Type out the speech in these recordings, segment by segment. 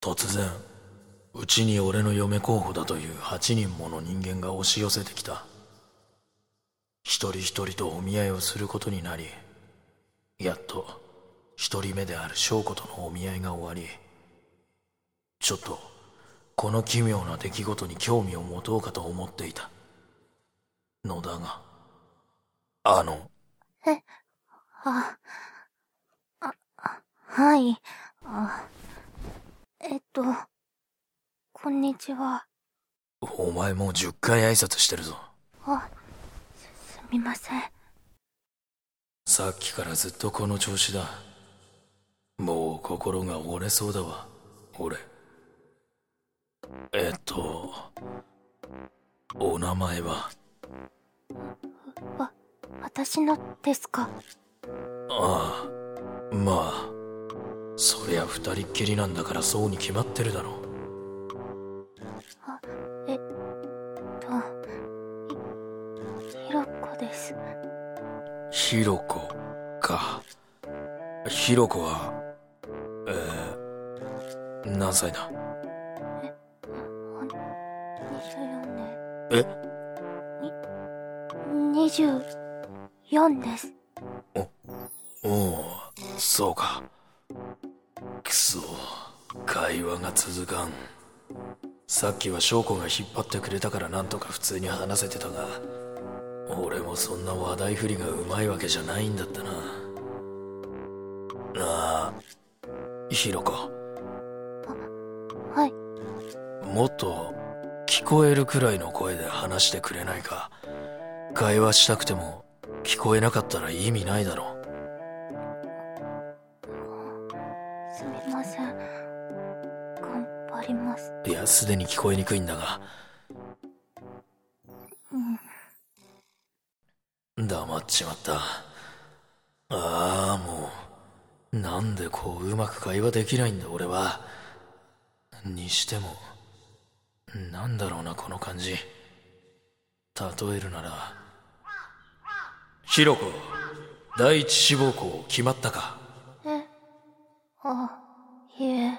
突然うちに俺の嫁候補だという8人もの人間が押し寄せてきた。一人一人とお見合いをすることになりやっと一人目である翔子とのお見合いが終わりちょっとこの奇妙な出来事に興味を持とうかと思っていた。のだがあのえああはいあえっとこんにちは。お前もう10回挨拶してるぞ。あすすみません。さっきからずっとこの調子だ。もう心が折れそうだわ。俺。えっとお名前は？わ私のですか？ああまあそりゃ二人っきりなんだからそうに決まってるだろあえっとひひろこです。ひろこか。ひろこはえー、何歳だ？24年え？24です。おおそうか会話が続かん。さっきは翔子が引っ張ってくれたからなんとか普通に話せてたが俺もそんな話題振りがうまいわけじゃないんだったな。ああひろこはい。もっと聞こえるくらいの声で話してくれないか。会話したくても聞こえなかったら意味ないだろすでに聞こえにくいんだが。うん黙っちまった。ああもうなんでこううまく会話できないんだ俺は。にしてもなんだろうなこの感じ。例えるならひろこ第一志望校決まったか。え？あいえ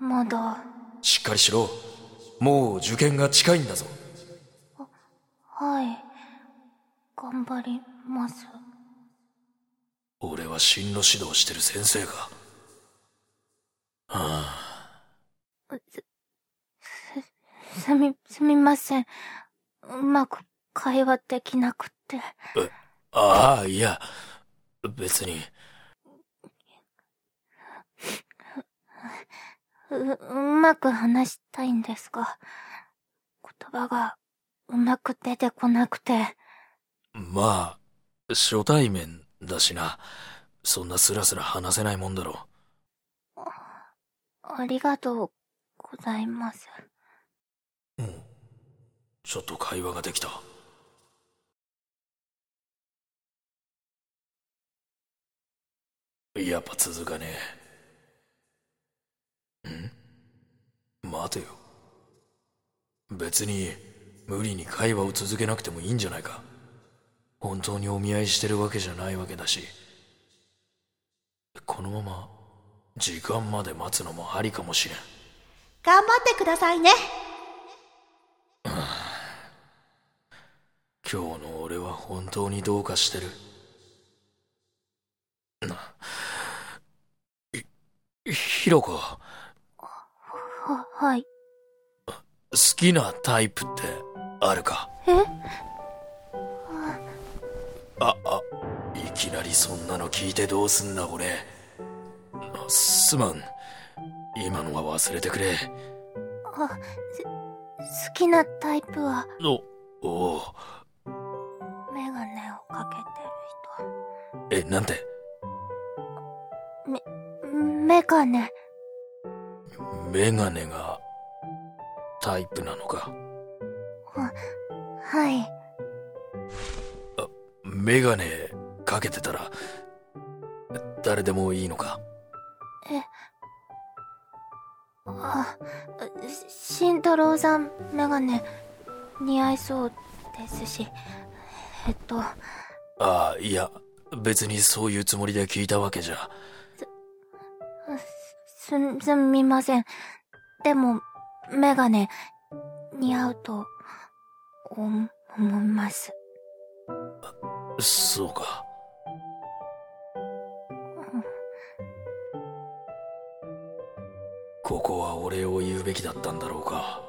まだ。しっかりしろ。もう受験が近いんだぞ。はい。頑張ります。俺は進路指導してる先生かああ。す みすみません。うまく会話できなくって。えああいや。別にううまく話したいんですが言葉がうまく出てこなくて。まあ初対面だしな。そんなスラスラ話せないもんだろありがとうございます。うん。ちょっと会話ができた。やっぱ続かねえん？待てよ。別に無理に会話を続けなくてもいいんじゃないか。本当にお見合いしてるわけじゃないわけだし。このまま時間まで待つのもありかもしれん。頑張ってくださいね。今日の俺は本当にどうかしてる。ひひろこははい。好きなタイプってあるか？え？ああいきなりそんなの聞いてどうすんだ俺あすまん。今のは忘れてくれ。あす好きなタイプは？おおおメガネをかけてるえなんて？人メガネメガネがタイプなのか？はい。メガネかけてたら誰でもいいのか？えあ慎太郎さんメガネ似合いそうですしえっと。ああいや別にそういうつもりで聞いたわけじゃす、すみません。でも、メガネ、似合うと、思います。そうか。ここはお礼を言うべきだったんだろうか。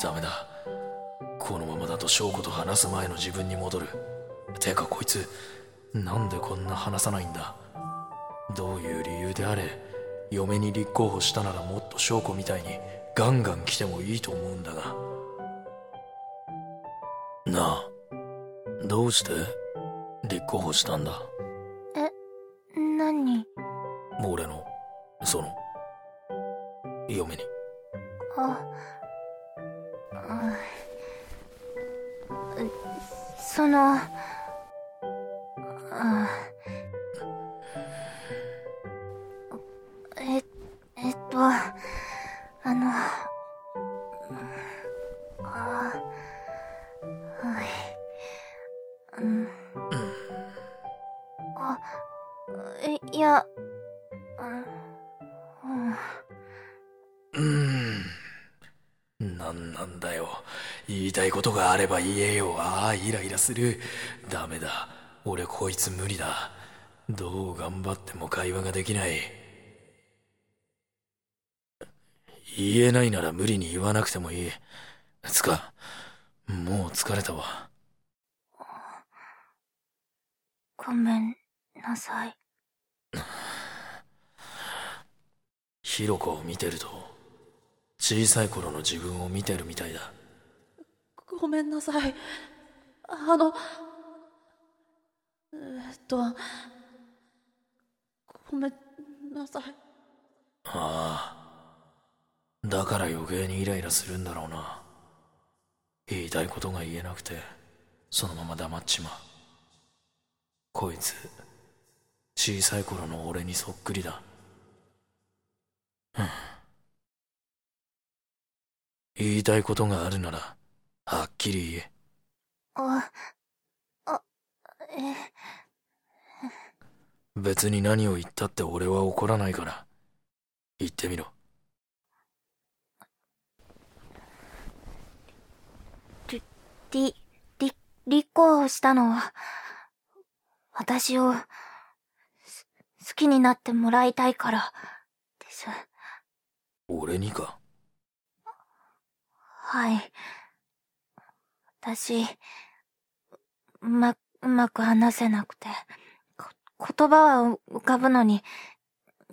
ダメだ。このままだと翔子と話す前の自分に戻る。てかこいつ、なんでこんな話さないんだ。どういう理由であれ、嫁に立候補したならもっと翔子みたいにガンガン来てもいいと思うんだが。なあ、どうして？立候補したんだ。ことがあれば言えよ。ああ、イライラする。ダメだ。俺こいつ無理だ。どう頑張っても会話ができない。言えないなら無理に言わなくてもいい。つか、もう疲れたわ。ごめんなさい。ひろこを見てると、小さい頃の自分を見てるみたいだ。ごめんなさい。あの、えっと、ごめんなさい。ああ。だから余計にイライラするんだろうな。言いたいことが言えなくて、そのまま黙っちまう。こいつ、小さい頃の俺にそっくりだ。うん言いたいことがあるなら、はっきり言え。あ、あ、え、別に何を言ったって俺は怒らないから。言ってみろ。り、り、立候補したのは、私を、す好きになってもらいたいから、です。俺にか？はい。私、うま、うまく話せなくて、こ言葉は浮かぶのに、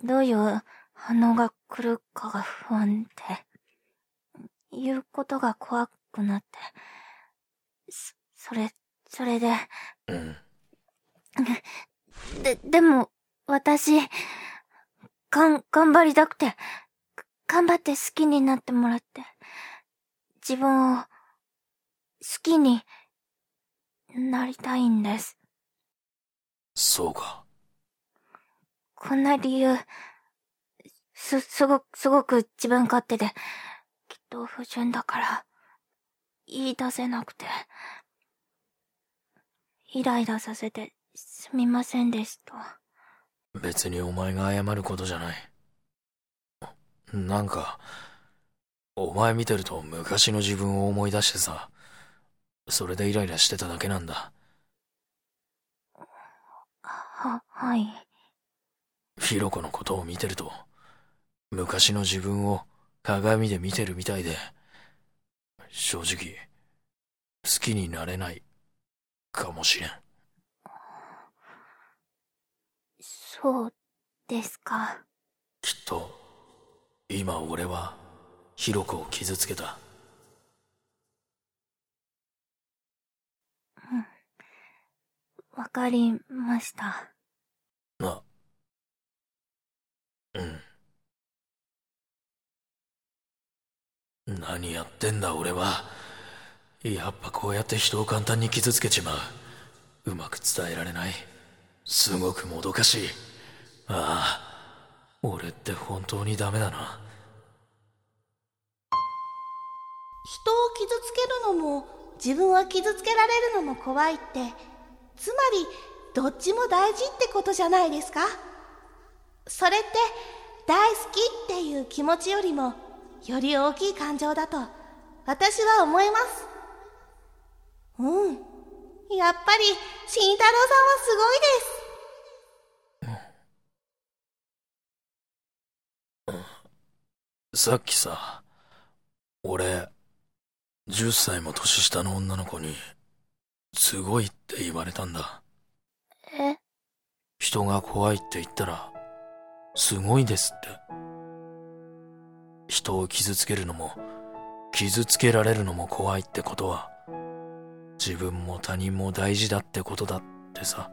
どういう反応が来るかが不安で、言うことが怖くなって、そ、それ、それで、うん。で、でも、私、がん、頑張りたくて、頑張って好きになってもらって、自分を、好きになりたいんです。そうか。こんな理由、す、すごく、すごく自分勝手で、きっと不純だから、言い出せなくて、イライラさせてすみませんでした。別にお前が謝ることじゃない。なんか、お前見てると昔の自分を思い出してさ、それでイライラしてただけなんだ。は、はい。ひろこのことを見てると、昔の自分を鏡で見てるみたいで、正直、好きになれない、かもしれん。そうですか。きっと、今俺は、ひろこを傷つけた。わかりました。あ、うん。何やってんだ俺は。やっぱこうやって人を簡単に傷つけちまう。うまく伝えられない。すごくもどかしい。ああ、俺って本当にダメだな。人を傷つけるのも自分は傷つけられるのも怖いってつまりどっちも大事ってことじゃないですか？それって大好きっていう気持ちよりもより大きい感情だと私は思います。うん。やっぱり慎太郎さんはすごいです。さっきさ、俺、10歳も年下の女の子に、すごいって言われたんだ。え？人が怖いって言ったら、すごいですって。人を傷つけるのも、傷つけられるのも怖いってことは、自分も他人も大事だってことだってさ。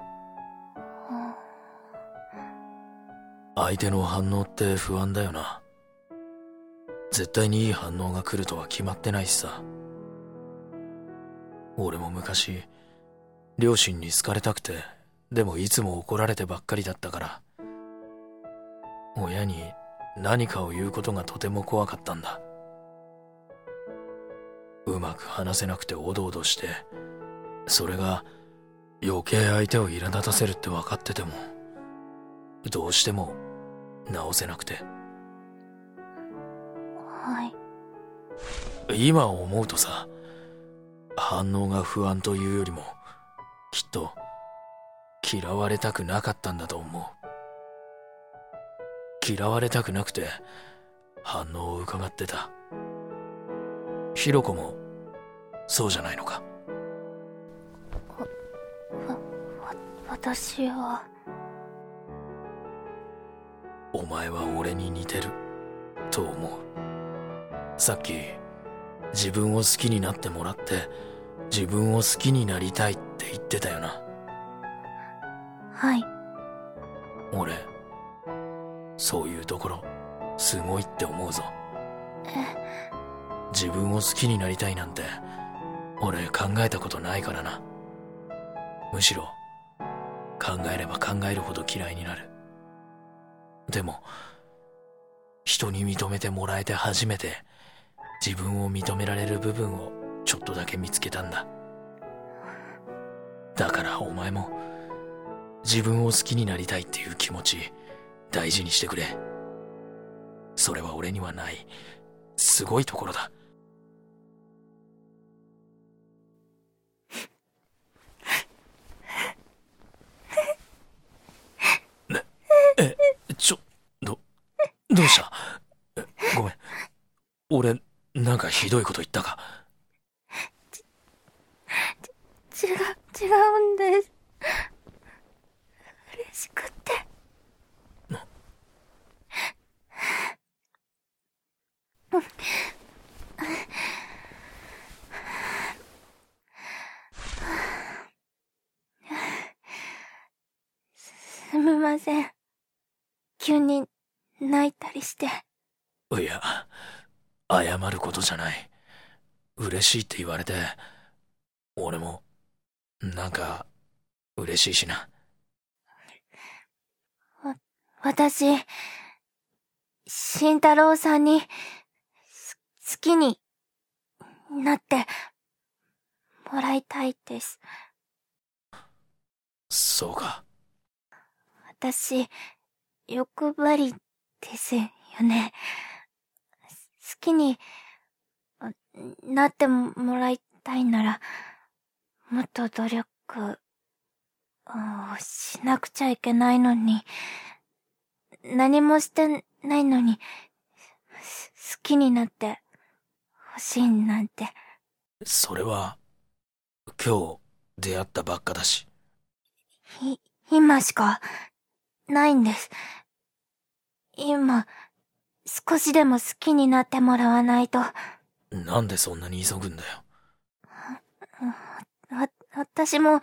相手の反応って不安だよな。絶対にいい反応が来るとは決まってないしさ。俺も昔、両親に好かれたくて、でもいつも怒られてばっかりだったから、親に何かを言うことがとても怖かったんだ。うまく話せなくておどおどして、それが余計相手を苛立たせるって分かってても、どうしても直せなくて。はい。今思うとさ、反応が不安というよりも、きっと、嫌われたくなかったんだと思う。嫌われたくなくて、反応を伺ってた。ひろこも、そうじゃないのか。わ、わ、私は。お前は俺に似てる、と思う。さっき、自分を好きになってもらって、自分を好きになりたいって言ってたよな。はい。俺、そういうところ、すごいって思うぞ。え？自分を好きになりたいなんて、俺考えたことないからな。むしろ、考えれば考えるほど嫌いになる。でも、人に認めてもらえて初めて、自分を認められる部分をちょっとだけ見つけたんだ。だからお前も、自分を好きになりたいっていう気持ち、大事にしてくれ。それは俺にはない、すごいところだ。ね、え、ちょ、ど、どうした？ごめん。俺、なんかひどいこと言ったかち、ち、違う、んです。嬉しくって。すみません。急に泣いたりして。いや、謝ることじゃない。嬉しいって言われて、俺も、なんか、嬉しいしな。わ、私、慎太郎さんに、好きになってもらいたいです。そうか。私、欲張りですよね。好きになってもらいたいなら、もっと努力をしなくちゃいけないのに、何もしてないのに、好きになって欲しいなんて。それは、今日出会ったばっかだし。い、今しかないんです。今、少しでも好きになってもらわないと。なんでそんなに急ぐんだよ。わ、私もよ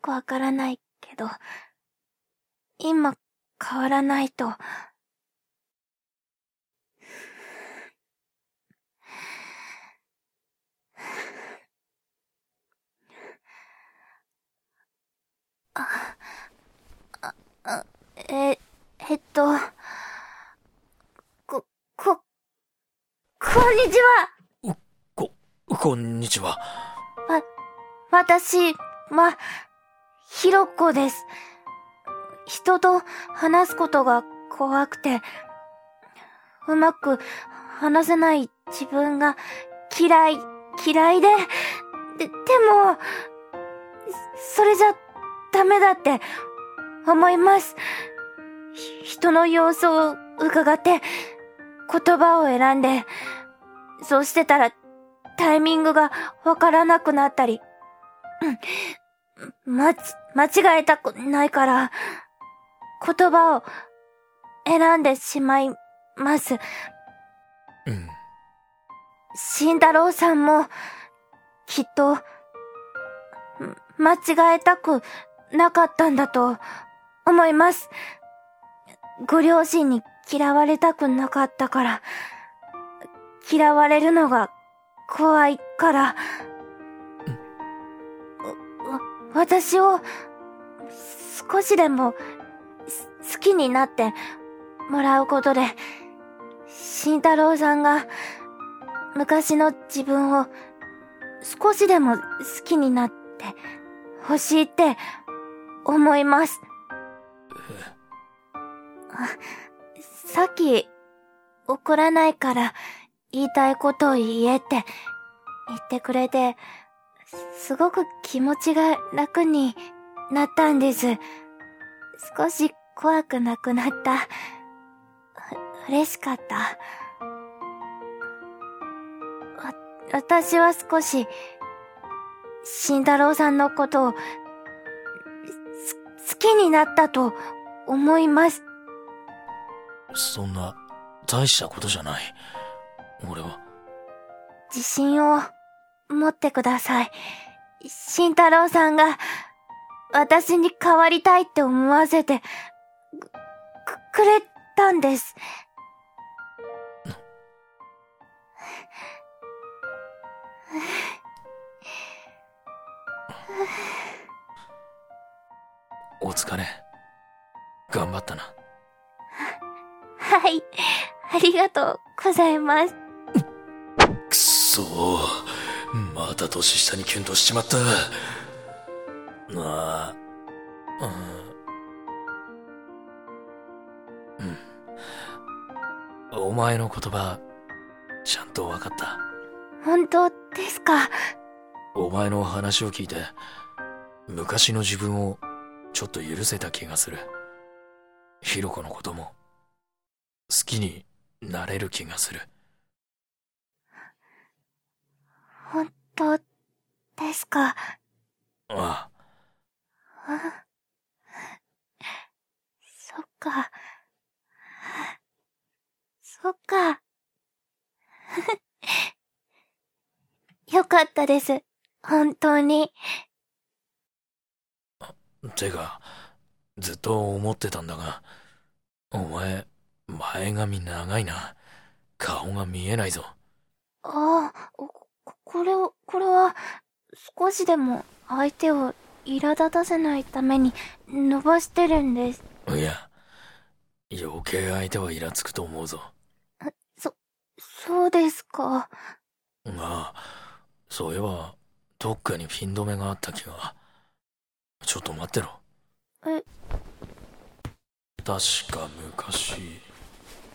くわからないけど、今変わらないと。あ、あ、あ、え、えっと、こんにちはこ、こんにちは。わ、私は、ひろこです。人と話すことが怖くて、うまく話せない自分が嫌い、嫌いで、で、でも、それじゃダメだって思います。人の様子を伺って言葉を選んで、そうしてたらタイミングがわからなくなったり、ま、間違えたくないから、言葉を選んでしまいます。うん。慎太郎さんも、きっと、間違えたくなかったんだと思います。ご両親に嫌われたくなかったから、嫌われるのが怖いから、私を少しでも好きになってもらうことで、慎太郎さんが昔の自分を少しでも好きになって欲しいって思います。さっき怒らないから言いたいことを言えって言ってくれて、すごく気持ちが楽になったんです。少し怖くなくなった。嬉しかった。わ、私は少し、慎太郎さんのことを、好きになったと思います。そんな、大したことじゃない。俺は。自信を持ってください。慎太郎さんが、私に変わりたいって思わせて、く、くれたんです。お疲れ。頑張ったな。はい。ありがとうございます。くそまた年下にキュンとしちまった。ああ、うん。うん。お前の言葉、ちゃんと分かった。本当ですか？お前の話を聞いて、昔の自分をちょっと許せた気がする。ひろこのことも、好きになれる気がする。本当ですか？ああ。あそっか。そっか。よかったです。本当に。てか、ずっと思ってたんだが、お前、前髪長いな。顔が見えないぞ。ああ、こ、これを、これは、少しでも相手を苛立たせないために伸ばしてるんです。いや、余計相手はイラつくと思うぞ。そ、そうですか？ああ、そういえば、どっかにピン止めがあった気が。ちょっと待ってろ。え確か昔、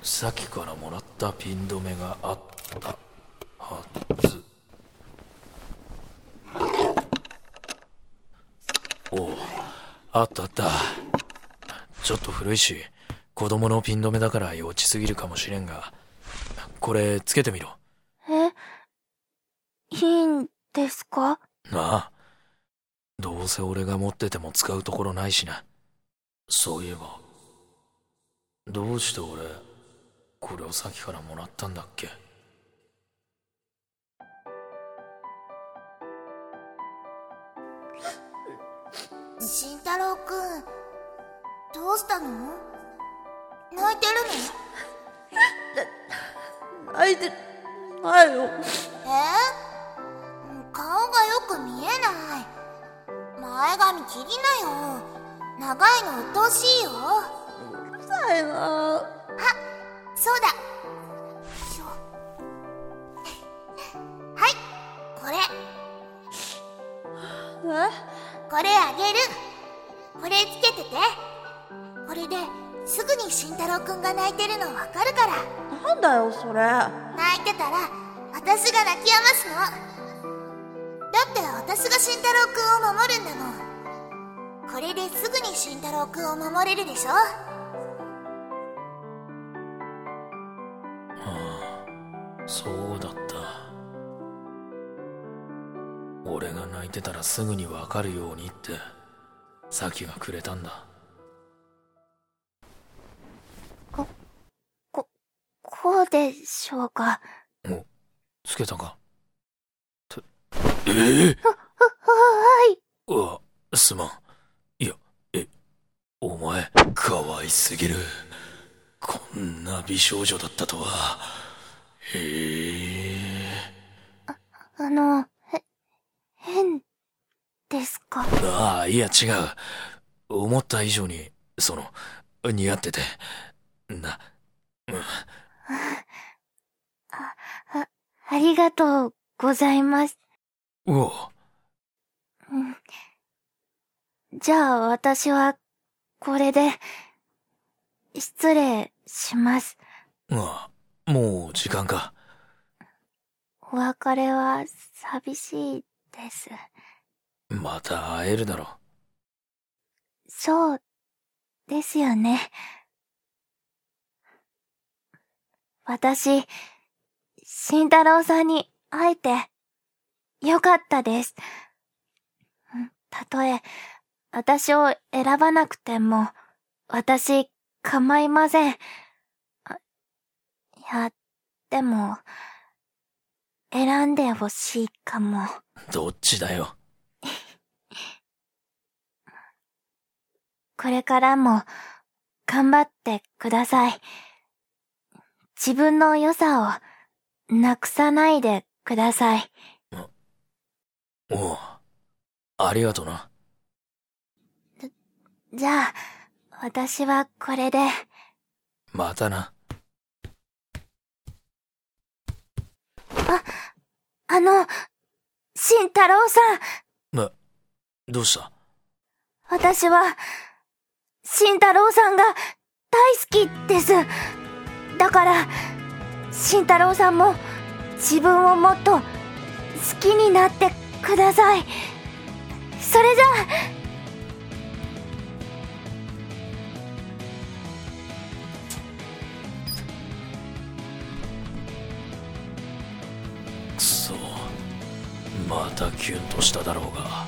さっきからもらったピン止めがあったはず。おお、あったあった。ちょっと古いし、子供のピン止めだから幼稚すぎるかもしれんが、これつけてみろ。え？いいんですか？ああ。どうせ俺が持ってても使うところないしな。そういえば、どうして俺、これをさっきからもらったんだっけ？慎太郎くんどうしたの？泣いてるの？泣いてないよ。え？顔がよく見えない。前髪切りなよ。長いの鬱陶しいよ。うるさいな。あそうだこれあげる。これつけてて。これですぐに慎太郎くんが泣いてるのわかるから。なんだよそれ。泣いてたら私が泣き止ますの。だって私が慎太郎くんを守るんだもん。これですぐに慎太郎くんを守れるでしょ。そうだった泣いてたらすぐに分かるようにってサキがくれたんだ。こ、こうでしょうか？おつけたか？てええはい。うわすまん。いやえお前可愛すぎる。こんな美少女だったとは。へえ。あの、へ、変ですか？ああいや違う思った以上にその似合っててなありがとうございます。うおうんじゃあ私は、これで、失礼します。ああもう時間かお別れは寂しいです。また会えるだろそう、ですよね。私、慎太郎さんに会えて、よかったです。うんたとえ、私を選ばなくても、私、構いません。あいや、でも、選んでほしいかも。どっちだよ？これからも頑張ってください。自分の良さをなくさないでください。おうありがとなじゃあ、私はこれで、またなあの、慎太郎さん、などうした？私は、慎太郎さんが大好きです。だから、慎太郎さんも自分をもっと好きになってください。それじゃあ、キュンとしただろうが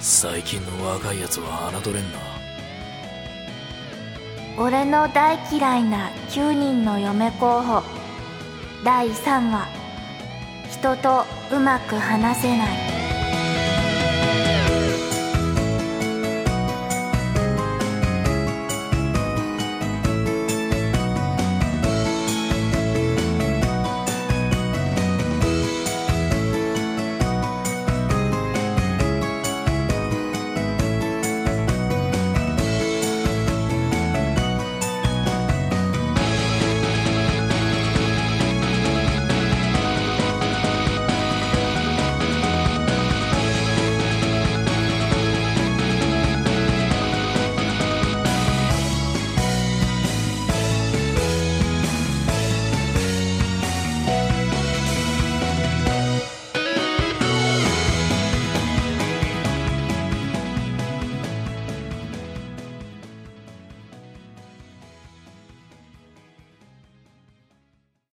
最近の若いやつは侮れんな。俺の大嫌いな9人の嫁候補。第3話人とうまく話せない。